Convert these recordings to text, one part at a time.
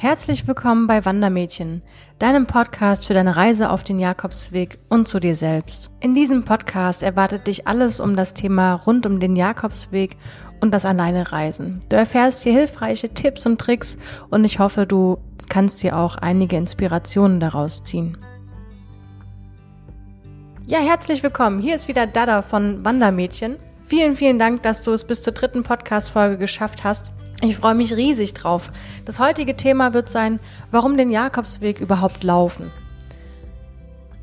Herzlich willkommen bei Wandermädchen, deinem Podcast für deine Reise auf den Jakobsweg und zu dir selbst. In diesem Podcast erwartet dich alles um das Thema rund um den Jakobsweg und das Alleine Reisen. Du erfährst hier hilfreiche Tipps und Tricks und ich hoffe, du kannst dir auch einige Inspirationen daraus ziehen. Ja, herzlich willkommen. Hier ist wieder Dada von Wandermädchen. Vielen, vielen Dank, dass du es bis zur dritten Podcast-Folge geschafft hast. Ich freue mich riesig drauf. Das heutige Thema wird sein, warum den Jakobsweg überhaupt laufen.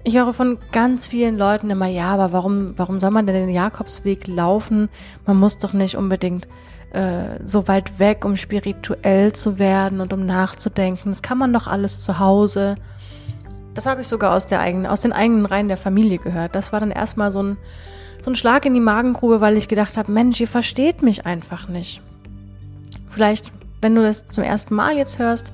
Ich höre von ganz vielen Leuten immer, ja, aber warum, warum soll man denn den Jakobsweg laufen? Man muss doch nicht unbedingt äh, so weit weg, um spirituell zu werden und um nachzudenken. Das kann man doch alles zu Hause. Das habe ich sogar aus, der eigenen, aus den eigenen Reihen der Familie gehört. Das war dann erstmal so ein, so ein Schlag in die Magengrube, weil ich gedacht habe, Mensch, ihr versteht mich einfach nicht. Vielleicht, wenn du das zum ersten Mal jetzt hörst,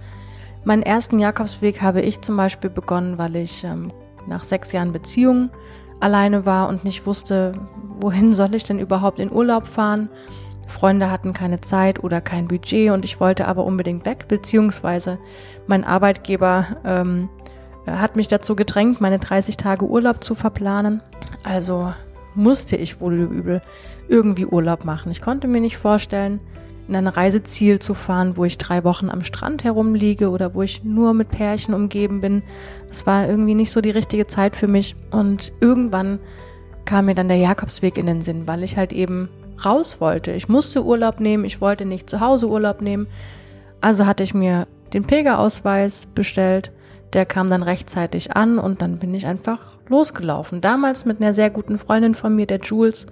meinen ersten Jakobsweg habe ich zum Beispiel begonnen, weil ich ähm, nach sechs Jahren Beziehung alleine war und nicht wusste, wohin soll ich denn überhaupt in Urlaub fahren. Freunde hatten keine Zeit oder kein Budget und ich wollte aber unbedingt weg, beziehungsweise mein Arbeitgeber ähm, hat mich dazu gedrängt, meine 30 Tage Urlaub zu verplanen. Also musste ich wohl übel irgendwie Urlaub machen. Ich konnte mir nicht vorstellen, in ein Reiseziel zu fahren, wo ich drei Wochen am Strand herumliege oder wo ich nur mit Pärchen umgeben bin. Das war irgendwie nicht so die richtige Zeit für mich. Und irgendwann kam mir dann der Jakobsweg in den Sinn, weil ich halt eben raus wollte. Ich musste Urlaub nehmen, ich wollte nicht zu Hause Urlaub nehmen. Also hatte ich mir den Pilgerausweis bestellt. Der kam dann rechtzeitig an und dann bin ich einfach losgelaufen. Damals mit einer sehr guten Freundin von mir, der Jules.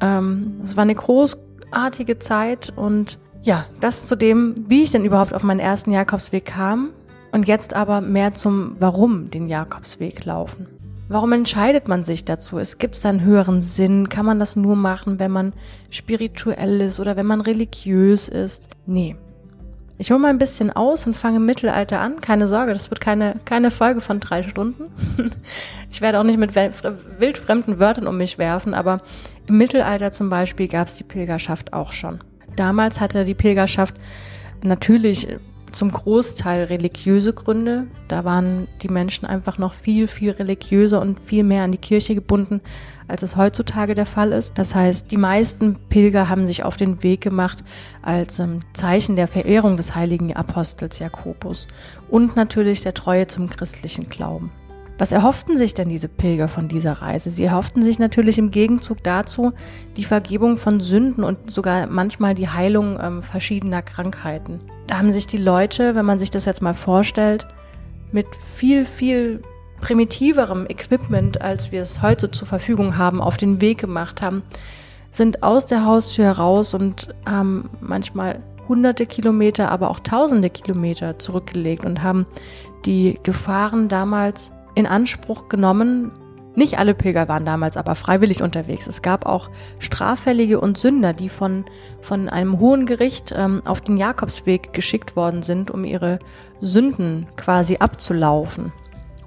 Ähm, es war eine groß, großartige Zeit und ja, das zu dem, wie ich denn überhaupt auf meinen ersten Jakobsweg kam und jetzt aber mehr zum Warum den Jakobsweg laufen. Warum entscheidet man sich dazu? Es gibt einen höheren Sinn. Kann man das nur machen, wenn man spirituell ist oder wenn man religiös ist? Nee. Ich hole mal ein bisschen aus und fange im Mittelalter an. Keine Sorge, das wird keine, keine Folge von drei Stunden. ich werde auch nicht mit wildfremden Wörtern um mich werfen, aber im Mittelalter zum Beispiel gab es die Pilgerschaft auch schon. Damals hatte die Pilgerschaft natürlich zum Großteil religiöse Gründe. Da waren die Menschen einfach noch viel, viel religiöser und viel mehr an die Kirche gebunden, als es heutzutage der Fall ist. Das heißt, die meisten Pilger haben sich auf den Weg gemacht als ähm, Zeichen der Verehrung des heiligen Apostels Jakobus und natürlich der Treue zum christlichen Glauben. Was erhofften sich denn diese Pilger von dieser Reise? Sie erhofften sich natürlich im Gegenzug dazu die Vergebung von Sünden und sogar manchmal die Heilung ähm, verschiedener Krankheiten. Da haben sich die Leute, wenn man sich das jetzt mal vorstellt, mit viel, viel primitiverem Equipment, als wir es heute zur Verfügung haben, auf den Weg gemacht haben, sind aus der Haustür heraus und haben manchmal hunderte Kilometer, aber auch tausende Kilometer zurückgelegt und haben die Gefahren damals in Anspruch genommen. Nicht alle Pilger waren damals aber freiwillig unterwegs. Es gab auch Straffällige und Sünder, die von, von einem hohen Gericht ähm, auf den Jakobsweg geschickt worden sind, um ihre Sünden quasi abzulaufen.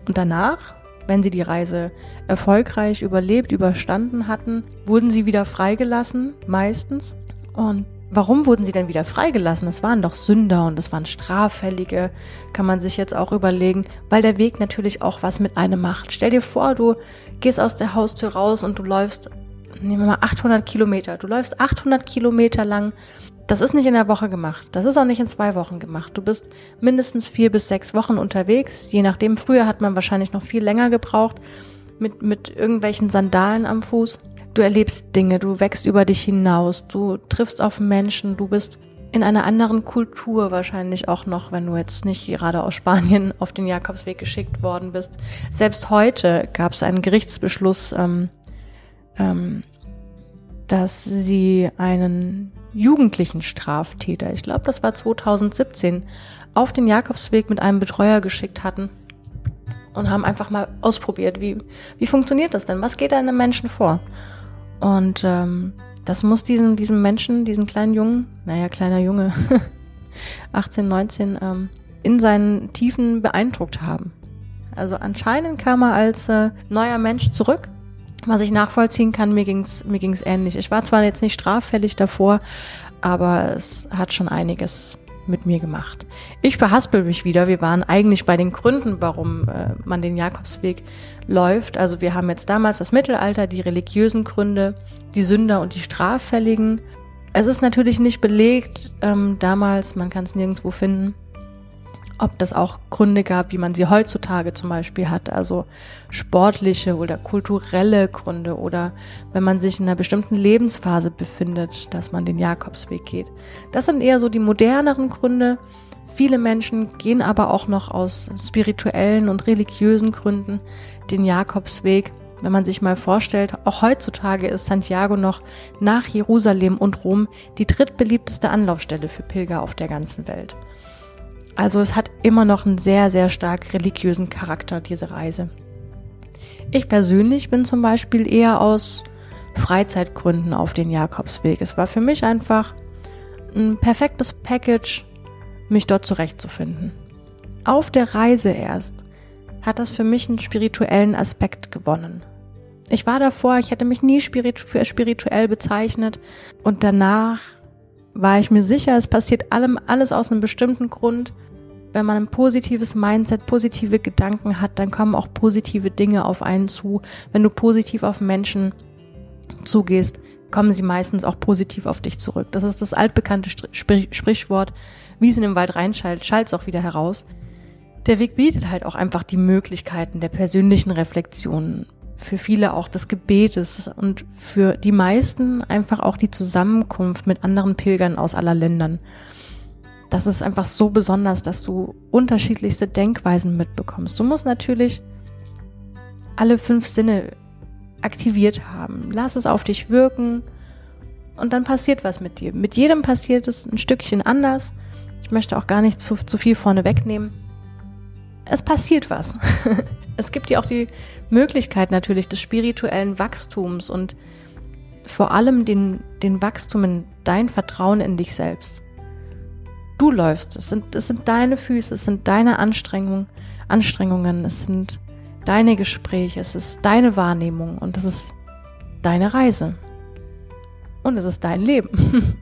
Und danach, wenn sie die Reise erfolgreich überlebt, überstanden hatten, wurden sie wieder freigelassen, meistens. Und Warum wurden sie denn wieder freigelassen? Es waren doch Sünder und es waren Straffällige, kann man sich jetzt auch überlegen, weil der Weg natürlich auch was mit einem macht. Stell dir vor, du gehst aus der Haustür raus und du läufst, nehmen wir mal 800 Kilometer. Du läufst 800 Kilometer lang. Das ist nicht in der Woche gemacht. Das ist auch nicht in zwei Wochen gemacht. Du bist mindestens vier bis sechs Wochen unterwegs. Je nachdem, früher hat man wahrscheinlich noch viel länger gebraucht mit, mit irgendwelchen Sandalen am Fuß. Du erlebst Dinge, du wächst über dich hinaus, du triffst auf Menschen, du bist in einer anderen Kultur wahrscheinlich auch noch, wenn du jetzt nicht gerade aus Spanien auf den Jakobsweg geschickt worden bist. Selbst heute gab es einen Gerichtsbeschluss, ähm, ähm, dass sie einen jugendlichen Straftäter, ich glaube, das war 2017, auf den Jakobsweg mit einem Betreuer geschickt hatten und haben einfach mal ausprobiert, wie, wie funktioniert das denn? Was geht einem Menschen vor? Und ähm, das muss diesen, diesem Menschen, diesen kleinen Jungen, naja, kleiner Junge, 18, 19, ähm, in seinen Tiefen beeindruckt haben. Also anscheinend kam er als äh, neuer Mensch zurück. Was ich nachvollziehen kann, mir ging's mir ging's ähnlich. Ich war zwar jetzt nicht straffällig davor, aber es hat schon einiges mit mir gemacht. Ich verhaspel mich wieder. Wir waren eigentlich bei den Gründen, warum äh, man den Jakobsweg läuft. Also wir haben jetzt damals das Mittelalter, die religiösen Gründe, die Sünder und die Straffälligen. Es ist natürlich nicht belegt ähm, damals, man kann es nirgendwo finden, ob das auch Gründe gab, wie man sie heutzutage zum Beispiel hat, also sportliche oder kulturelle Gründe oder wenn man sich in einer bestimmten Lebensphase befindet, dass man den Jakobsweg geht. Das sind eher so die moderneren Gründe. Viele Menschen gehen aber auch noch aus spirituellen und religiösen Gründen den Jakobsweg. Wenn man sich mal vorstellt, auch heutzutage ist Santiago noch nach Jerusalem und Rom die drittbeliebteste Anlaufstelle für Pilger auf der ganzen Welt. Also es hat immer noch einen sehr, sehr stark religiösen Charakter, diese Reise. Ich persönlich bin zum Beispiel eher aus Freizeitgründen auf den Jakobsweg. Es war für mich einfach ein perfektes Package, mich dort zurechtzufinden. Auf der Reise erst hat das für mich einen spirituellen Aspekt gewonnen. Ich war davor, ich hätte mich nie für spirituell bezeichnet und danach war ich mir sicher, es passiert allem alles aus einem bestimmten Grund. Wenn man ein positives Mindset, positive Gedanken hat, dann kommen auch positive Dinge auf einen zu. Wenn du positiv auf Menschen zugehst, kommen sie meistens auch positiv auf dich zurück. Das ist das altbekannte Sprichwort, wie es in den Wald reinschallt, schallt es auch wieder heraus. Der Weg bietet halt auch einfach die Möglichkeiten der persönlichen Reflexion für viele auch des Gebetes und für die meisten einfach auch die Zusammenkunft mit anderen Pilgern aus aller Ländern. Das ist einfach so besonders, dass du unterschiedlichste Denkweisen mitbekommst. Du musst natürlich alle fünf Sinne aktiviert haben. Lass es auf dich wirken und dann passiert was mit dir. Mit jedem passiert es ein Stückchen anders. Ich möchte auch gar nicht zu, zu viel vorne wegnehmen. Es passiert was. es gibt dir auch die Möglichkeit natürlich des spirituellen Wachstums und vor allem den, den Wachstum in dein Vertrauen in dich selbst. Du läufst, es sind, es sind deine Füße, es sind deine Anstrengungen, Anstrengungen, es sind deine Gespräche, es ist deine Wahrnehmung und es ist deine Reise. Und es ist dein Leben.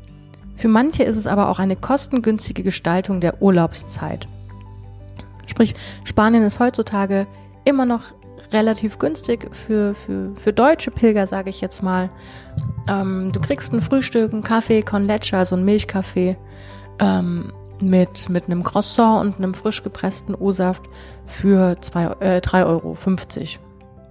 Für manche ist es aber auch eine kostengünstige Gestaltung der Urlaubszeit. Sprich, Spanien ist heutzutage immer noch relativ günstig für, für, für deutsche Pilger, sage ich jetzt mal. Ähm, du kriegst ein Frühstück, einen Kaffee con leche, also einen Milchkaffee ähm, mit, mit einem Croissant und einem frisch gepressten O-Saft für äh, 3,50 Euro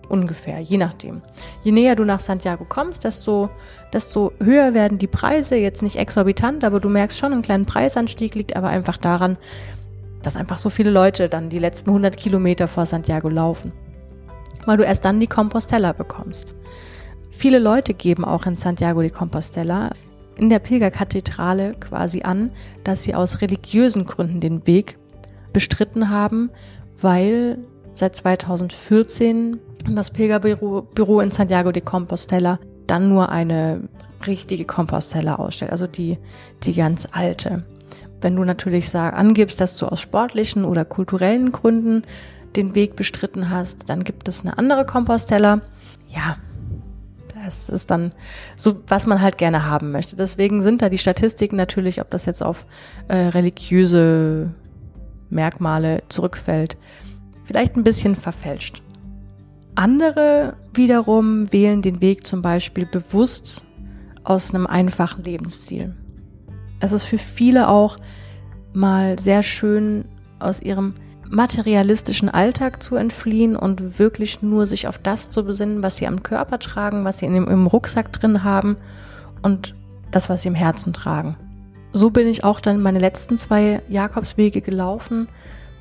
ungefähr, je nachdem. Je näher du nach Santiago kommst, desto, desto höher werden die Preise. Jetzt nicht exorbitant, aber du merkst schon einen kleinen Preisanstieg, liegt aber einfach daran, dass einfach so viele Leute dann die letzten 100 Kilometer vor Santiago laufen, weil du erst dann die Compostella bekommst. Viele Leute geben auch in Santiago die Compostella in der Pilgerkathedrale quasi an, dass sie aus religiösen Gründen den Weg bestritten haben, weil seit 2014 das Pilgerbüro in Santiago de Compostela dann nur eine richtige Compostella ausstellt, also die, die ganz alte. Wenn du natürlich sag, angibst, dass du aus sportlichen oder kulturellen Gründen den Weg bestritten hast, dann gibt es eine andere Compostella. Ja, das ist dann so, was man halt gerne haben möchte. Deswegen sind da die Statistiken natürlich, ob das jetzt auf äh, religiöse Merkmale zurückfällt, vielleicht ein bisschen verfälscht. Andere wiederum wählen den Weg zum Beispiel bewusst aus einem einfachen Lebensstil. Es ist für viele auch mal sehr schön, aus ihrem materialistischen Alltag zu entfliehen und wirklich nur sich auf das zu besinnen, was sie am Körper tragen, was sie in dem, im Rucksack drin haben und das, was sie im Herzen tragen. So bin ich auch dann meine letzten zwei Jakobswege gelaufen.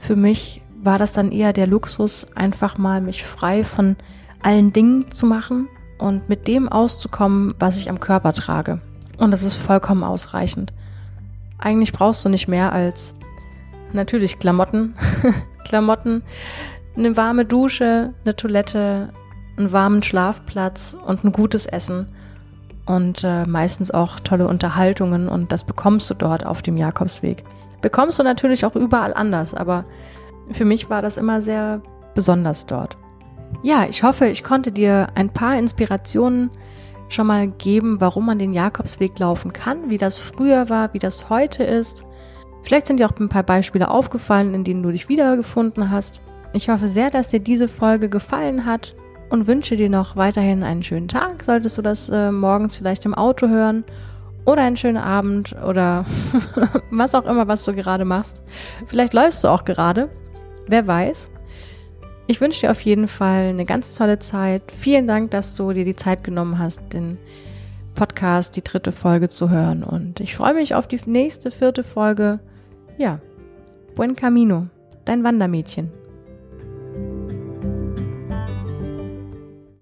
Für mich war das dann eher der Luxus, einfach mal mich frei von allen Dingen zu machen und mit dem auszukommen, was ich am Körper trage. Und das ist vollkommen ausreichend. Eigentlich brauchst du nicht mehr als natürlich Klamotten, Klamotten, eine warme Dusche, eine Toilette, einen warmen Schlafplatz und ein gutes Essen und äh, meistens auch tolle Unterhaltungen und das bekommst du dort auf dem Jakobsweg. Bekommst du natürlich auch überall anders, aber für mich war das immer sehr besonders dort. Ja, ich hoffe, ich konnte dir ein paar Inspirationen schon mal geben, warum man den Jakobsweg laufen kann, wie das früher war, wie das heute ist Vielleicht sind dir auch ein paar Beispiele aufgefallen, in denen du dich wiedergefunden hast. Ich hoffe sehr, dass dir diese Folge gefallen hat und wünsche dir noch weiterhin einen schönen Tag. Solltest du das äh, morgens vielleicht im Auto hören oder einen schönen Abend oder was auch immer, was du gerade machst. Vielleicht läufst du auch gerade. Wer weiß. Ich wünsche dir auf jeden Fall eine ganz tolle Zeit. Vielen Dank, dass du dir die Zeit genommen hast, den Podcast, die dritte Folge zu hören. Und ich freue mich auf die nächste vierte Folge. Ja, Buen Camino, dein Wandermädchen.